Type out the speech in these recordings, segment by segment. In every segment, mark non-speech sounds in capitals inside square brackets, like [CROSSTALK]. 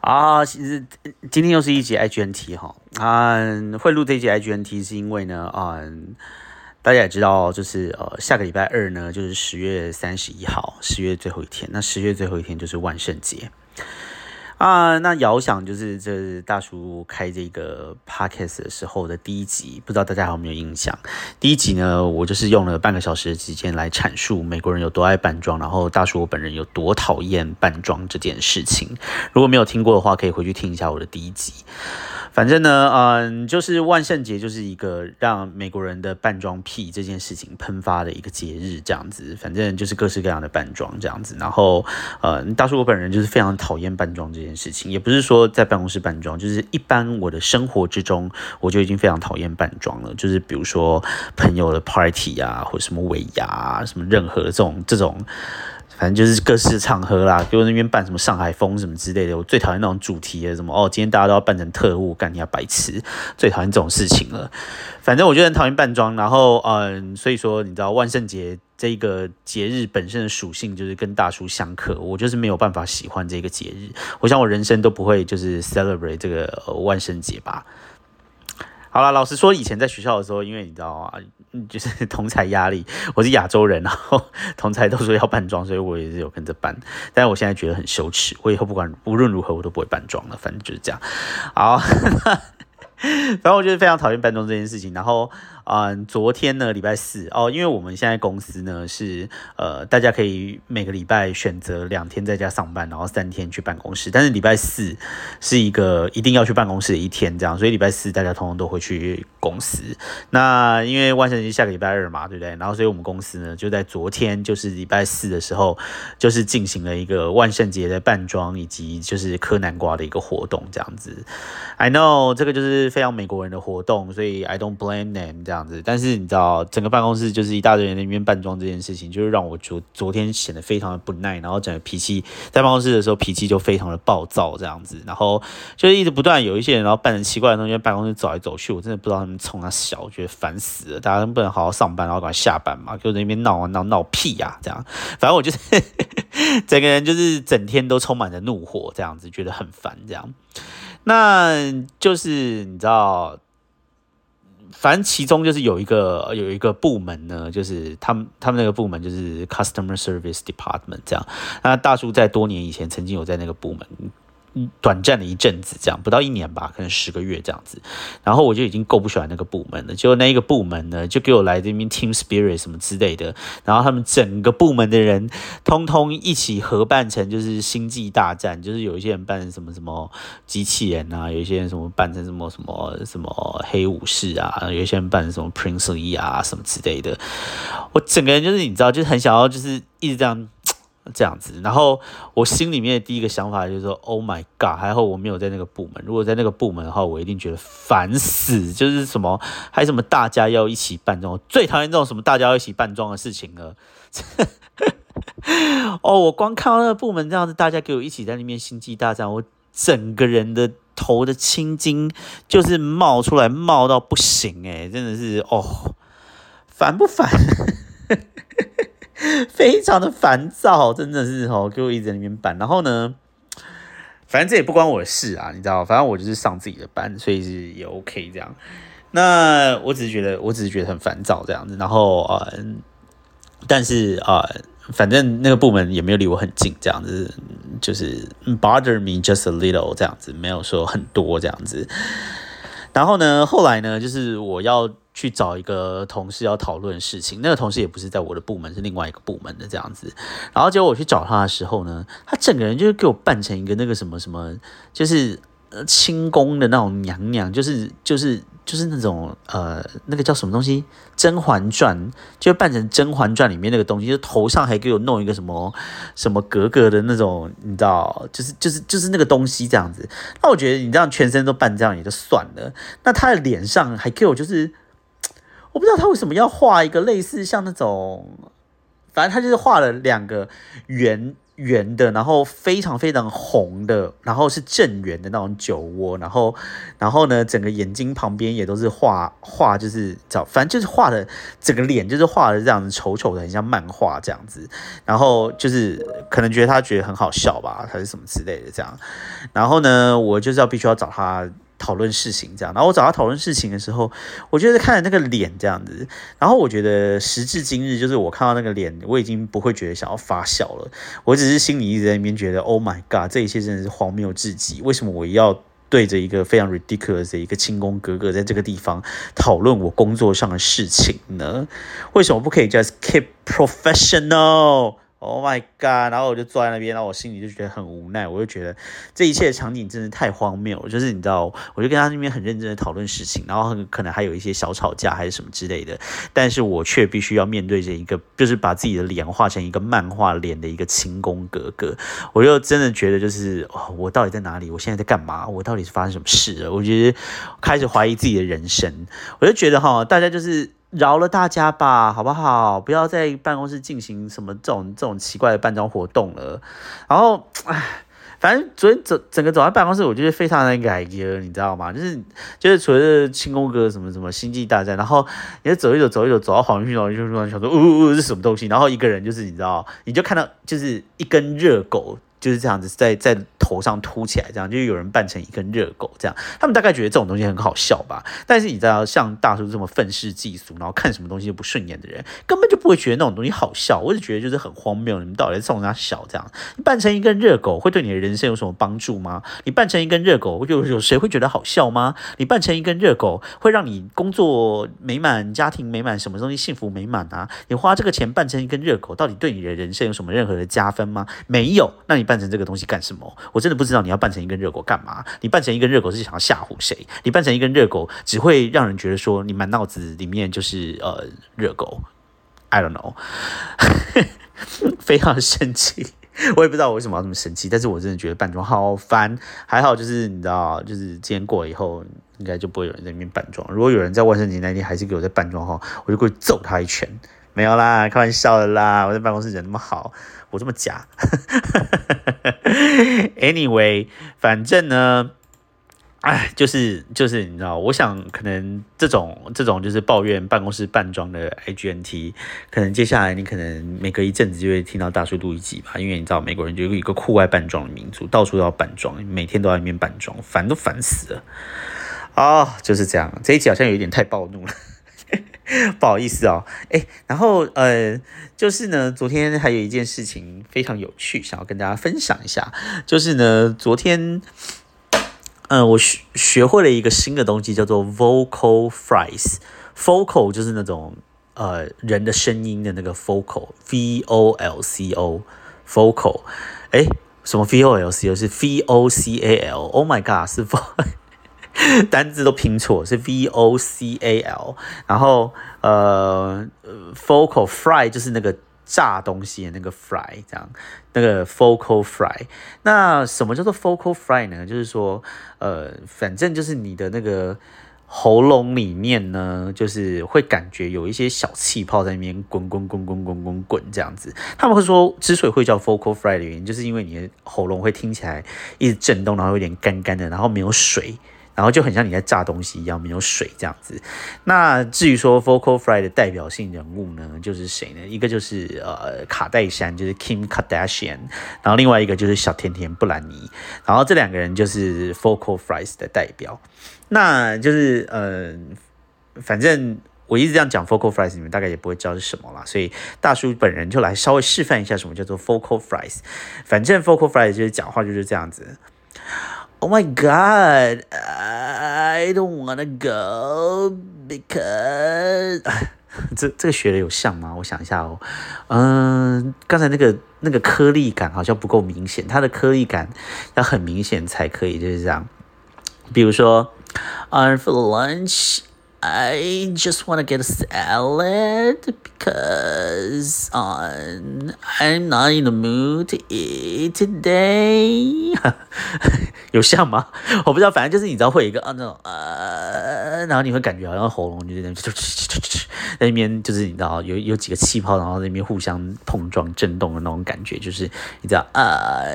啊，其实今天又是一节 IGNT 哈，啊，会录这一节 IGNT 是因为呢，啊，大家也知道，就是呃，下个礼拜二呢，就是十月三十一号，十月最后一天，那十月最后一天就是万圣节。啊，那遥想就是这大叔开这个 podcast 的时候的第一集，不知道大家有没有印象？第一集呢，我就是用了半个小时的时间来阐述美国人有多爱扮装，然后大叔我本人有多讨厌扮装这件事情。如果没有听过的话，可以回去听一下我的第一集。反正呢，嗯，就是万圣节就是一个让美国人的扮装癖这件事情喷发的一个节日，这样子。反正就是各式各样的扮装这样子。然后，呃，大叔我本人就是非常讨厌扮装这件事情，也不是说在办公室扮装，就是一般我的生活之中，我就已经非常讨厌扮装了。就是比如说朋友的 party 啊，或者什么尾牙，什么任何这种这种。反正就是各式场合啦，比如那边办什么上海风什么之类的，我最讨厌那种主题的，什么哦，今天大家都要扮成特务，干你要白痴，最讨厌这种事情了。反正我就很讨厌扮装，然后嗯，所以说你知道万圣节这个节日本身的属性就是跟大叔相克，我就是没有办法喜欢这个节日，我想我人生都不会就是 celebrate 这个万圣节吧。好了，老实说，以前在学校的时候，因为你知道啊，就是 [LAUGHS] 同才压力，我是亚洲人，然后 [LAUGHS] 同才都说要扮装，所以我也是有跟着扮。但是我现在觉得很羞耻，我以后不管无论如何我都不会扮装了，反正就是这样。好，[LAUGHS] 反正我就是非常讨厌扮装这件事情，然后。嗯，昨天呢，礼拜四哦，因为我们现在公司呢是呃，大家可以每个礼拜选择两天在家上班，然后三天去办公室。但是礼拜四是一个一定要去办公室的一天，这样，所以礼拜四大家通通都会去公司。那因为万圣节下个礼拜二嘛，对不对？然后所以我们公司呢就在昨天，就是礼拜四的时候，就是进行了一个万圣节的扮装以及就是磕南瓜的一个活动，这样子。I know 这个就是非常美国人的活动，所以 I don't blame them。这样但是你知道，整个办公室就是一大堆人在那边扮装这件事情，就是让我昨昨天显得非常的不耐，然后整个脾气在办公室的时候脾气就非常的暴躁这样子，然后就是一直不断有一些人然后扮成奇怪的东西在办公室走来走去，我真的不知道他们冲他小，我觉得烦死了，大家不能好好上班，然后赶快下班嘛，就在那边闹啊闹闹屁呀这样，反正我就是 [LAUGHS] 整个人就是整天都充满着怒火这样子，觉得很烦这样，那就是你知道。反正其中就是有一个有一个部门呢，就是他们他们那个部门就是 customer service department 这样。那大叔在多年以前曾经有在那个部门。短暂的一阵子，这样不到一年吧，可能十个月这样子，然后我就已经够不喜欢那个部门了。结果那一个部门呢，就给我来这边 team spirit 什么之类的，然后他们整个部门的人通通一起合办成就是星际大战，就是有一些人扮成什么什么机器人啊，有一些人什么扮成什么什么什么黑武士啊，有一些人扮成什么 prince Lee 啊什么之类的。我整个人就是你知道，就是很想要就是一直这样。这样子，然后我心里面的第一个想法就是说，Oh my God！还好我没有在那个部门。如果在那个部门的话，我一定觉得烦死。就是什么，还什么大家要一起扮装，最讨厌这种什么大家要一起扮装的事情了。[LAUGHS] 哦，我光看到那个部门这样子，大家给我一起在那边星际大战，我整个人的头的青筋就是冒出来，冒到不行哎，真的是哦，烦不烦？[LAUGHS] [LAUGHS] 非常的烦躁，真的是哦，给我一直在那边办。然后呢，反正这也不关我的事啊，你知道，反正我就是上自己的班，所以是也 OK 这样。那我只是觉得，我只是觉得很烦躁这样子。然后呃，但是啊，反正那个部门也没有离我很近，这样子就是 bother me just a little 这样子，没有说很多这样子。然后呢，后来呢，就是我要。去找一个同事要讨论事情，那个同事也不是在我的部门，是另外一个部门的这样子。然后结果我去找他的时候呢，他整个人就是给我扮成一个那个什么什么，就是呃清宫的那种娘娘，就是就是就是那种呃那个叫什么东西《甄嬛传》，就扮成《甄嬛传》里面那个东西，就头上还给我弄一个什么什么格格的那种，你知道，就是就是就是那个东西这样子。那我觉得你这样全身都扮这样也就算了，那他的脸上还给我就是。我不知道他为什么要画一个类似像那种，反正他就是画了两个圆圆的，然后非常非常红的，然后是正圆的那种酒窝，然后，然后呢，整个眼睛旁边也都是画画，就是找反正就是画的整个脸就是画的这样子丑丑的，很像漫画这样子，然后就是可能觉得他觉得很好笑吧，还是什么之类的这样，然后呢，我就是要必须要找他。讨论事情这样，然后我找他讨论事情的时候，我觉得看着那个脸这样子，然后我觉得时至今日，就是我看到那个脸，我已经不会觉得想要发笑了，我只是心里一直在那边觉得，Oh my god，这一切真的是荒谬至极，为什么我要对着一个非常 ridiculous 的一个清宫哥哥在这个地方讨论我工作上的事情呢？为什么不可以 just keep professional？Oh my god！然后我就坐在那边，然后我心里就觉得很无奈，我就觉得这一切场景真的太荒谬。就是你知道，我就跟他那边很认真的讨论事情，然后很可能还有一些小吵架还是什么之类的，但是我却必须要面对着一个，就是把自己的脸画成一个漫画脸的一个清宫格格，我就真的觉得就是我到底在哪里？我现在在干嘛？我到底是发生什么事了？我觉得开始怀疑自己的人生，我就觉得哈，大家就是。饶了大家吧，好不好？不要在办公室进行什么这种这种奇怪的办张活动了。然后，[TSK] 唉，反正昨天整整个走在办公室，我觉得非常的改革，你知道吗？就是就是除了轻功哥什么什么星际大战，然后你就走一走走一走走到黄旭龙，就突然想说，呜呜呜，是什么东西？然后一个人就是你知道，你就看到就是一根热狗。就是这样子，在在头上凸起来，这样就有人扮成一根热狗，这样他们大概觉得这种东西很好笑吧。但是你知道，像大叔这么愤世嫉俗，然后看什么东西都不顺眼的人，根本就不会觉得那种东西好笑。我就觉得就是很荒谬，你们到底在冲他笑？这样你扮成一根热狗，会对你的人生有什么帮助吗？你扮成一根热狗，有有谁会觉得好笑吗？你扮成一根热狗，会让你工作美满、家庭美满、什么东西幸福美满啊？你花这个钱扮成一根热狗，到底对你的人生有什么任何的加分吗？没有。那你扮成这个东西干什么？我真的不知道你要扮成一根热狗干嘛？你扮成一根热狗是想要吓唬谁？你扮成一根热狗只会让人觉得说你满脑子里面就是呃热狗。I don't know，[LAUGHS] 非常生气。我也不知道我为什么要这么生气，但是我真的觉得扮装好烦。还好就是你知道，就是今天过了以后，应该就不会有人在那边扮装。如果有人在万圣节那天还是给我在扮装哈，我就过去揍他一拳。没有啦，开玩笑的啦！我在办公室人那么好，我这么假。[LAUGHS] Anyway，反正呢，哎，就是就是你知道，我想可能这种这种就是抱怨办公室扮装的 AGNT，可能接下来你可能每隔一阵子就会听到大叔录一集吧，因为你知道美国人就有一个酷爱扮装的民族，到处都要扮装，每天都在那边扮装，烦都烦死了。啊，就是这样，这一集好像有一点太暴怒了。[LAUGHS] 不好意思哦，哎，然后呃，就是呢，昨天还有一件事情非常有趣，想要跟大家分享一下，就是呢，昨天，嗯，我学学会了一个新的东西，叫做 vocal fries，vocal 就是那种呃人的声音的那个 vocal，v o l c o，vocal，哎，什么 v o l c o 是 v o c a l，Oh my god，是 [LAUGHS] vo。单字都拼错，是 V O C A L，然后呃，focal fry 就是那个炸东西的那个 fry，这样，那个 focal fry。那什么叫做 focal fry 呢？就是说，呃，反正就是你的那个喉咙里面呢，就是会感觉有一些小气泡在那边滚滚滚滚滚滚滚这样子。他们会说，之所以会叫 focal fry 的原因，就是因为你的喉咙会听起来一直震动，然后有点干干的，然后没有水。然后就很像你在炸东西一样，没有水这样子。那至于说 Vocal Fry 的代表性人物呢，就是谁呢？一个就是呃卡戴珊，就是 Kim Kardashian，然后另外一个就是小甜甜布兰妮。然后这两个人就是 Vocal Fries 的代表。那就是呃，反正我一直这样讲 Vocal Fries，你们大概也不会知道是什么啦。所以大叔本人就来稍微示范一下什么叫做 Vocal Fries。反正 Vocal Fries 就是讲话就是这样子。Oh my god, I don't wanna go because [LAUGHS] 这这个学的有像吗？我想一下哦，嗯，刚才那个那个颗粒感好像不够明显，它的颗粒感要很明显才可以，就是这样。比如说，I'm for lunch, I just want to get a salad because um, I'm not in the mood to eat today [LAUGHS] 有像吗？我不知道，反正就是你知道会有一个啊那种呃，然后你会感觉好像喉咙就在那在那边就是你知道有有几个气泡，然后那边互相碰撞震动的那种感觉，就是你知道呃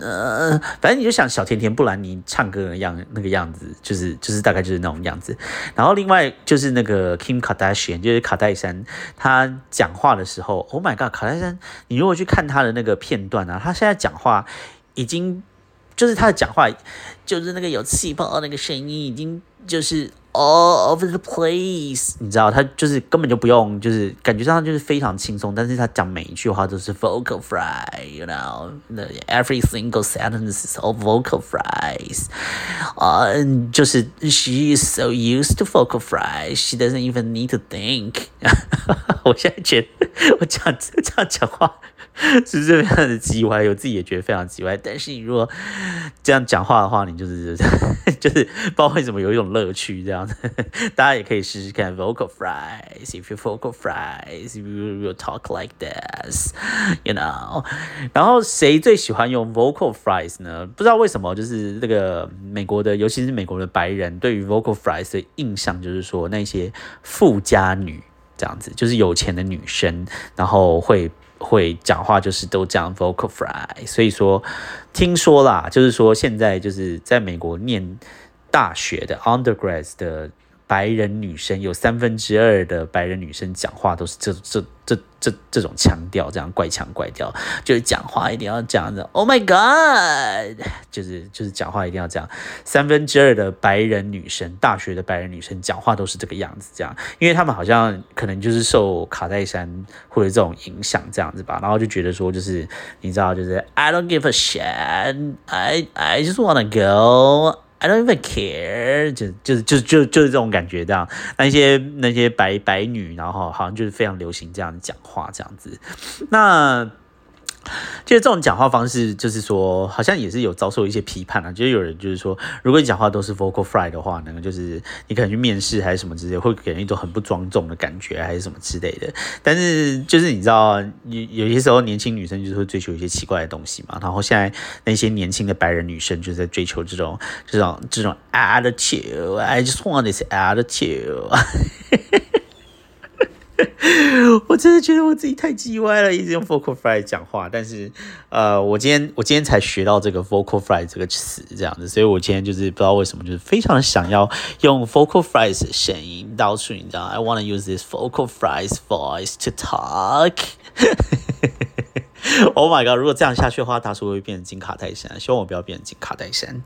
呃，反正你就想小甜甜布兰妮唱歌的样那个样子，就是就是大概就是那种样子。然后另外就是那个 Kim Kardashian，就是卡戴珊，她讲话的时候，Oh my God，卡戴珊，你如果去看她的那个片段啊，她现在讲话已经。就是他的讲话，就是那个有气泡那个声音，已经就是 all over the place，你知道，他就是根本就不用，就是感觉上就是非常轻松，但是他讲每一句话都是 vocal fry，you know，the every single sentence is all vocal fries，啊，就是 she is so used to vocal fries，she doesn't even need to think，我现在觉得我这样这样讲话。 [LAUGHS] [LAUGHS] 是这样的叽歪，我自己也觉得非常叽歪。但是你如果这样讲话的话，你就是就是不知道为什么有一种乐趣这样子。[LAUGHS] 大家也可以试试看 vocal fries，if you vocal fries，if you will talk like this，you know。然后谁最喜欢用 vocal fries 呢？不知道为什么，就是这个美国的，尤其是美国的白人，对于 vocal fries 的印象就是说那些富家女这样子，就是有钱的女生，然后会。会讲话就是都讲 vocal fry，所以说听说啦，就是说现在就是在美国念大学的 undergrads 的。白人女生有三分之二的白人女生讲话都是这这这这这种腔调，这样怪腔怪调，就是讲话一定要这样的。Oh my god，就是就是讲话一定要这样。三分之二的白人女生，大学的白人女生讲话都是这个样子，这样，因为他们好像可能就是受卡戴珊或者这种影响这样子吧，然后就觉得说就是你知道，就是 I don't give a shit，I I just wanna go。I don't even care，就就是就就就是这种感觉这样。那些那些白白女，然后好像就是非常流行这样讲话这样子。那。就是这种讲话方式，就是说，好像也是有遭受一些批判啊。就是有人就是说，如果你讲话都是 vocal fry 的话呢，就是你可能去面试还是什么之类，会给人一种很不庄重的感觉，还是什么之类的。但是就是你知道，有有些时候年轻女生就是会追求一些奇怪的东西嘛。然后现在那些年轻的白人女生就是在追求这种这种这种 attitude。I just want this attitude。真的觉得我自己太叽歪了，一直用 vocal fry 讲话。但是，呃，我今天我今天才学到这个 vocal fry 这个词，这样子，所以我今天就是不知道为什么，就是非常想要用 vocal fries 的声音，到处你知道，I want to use this vocal fries voice to talk。[LAUGHS] Oh my god！如果这样下去的话，大叔会变成金卡戴珊。希望我不要变成金卡戴珊。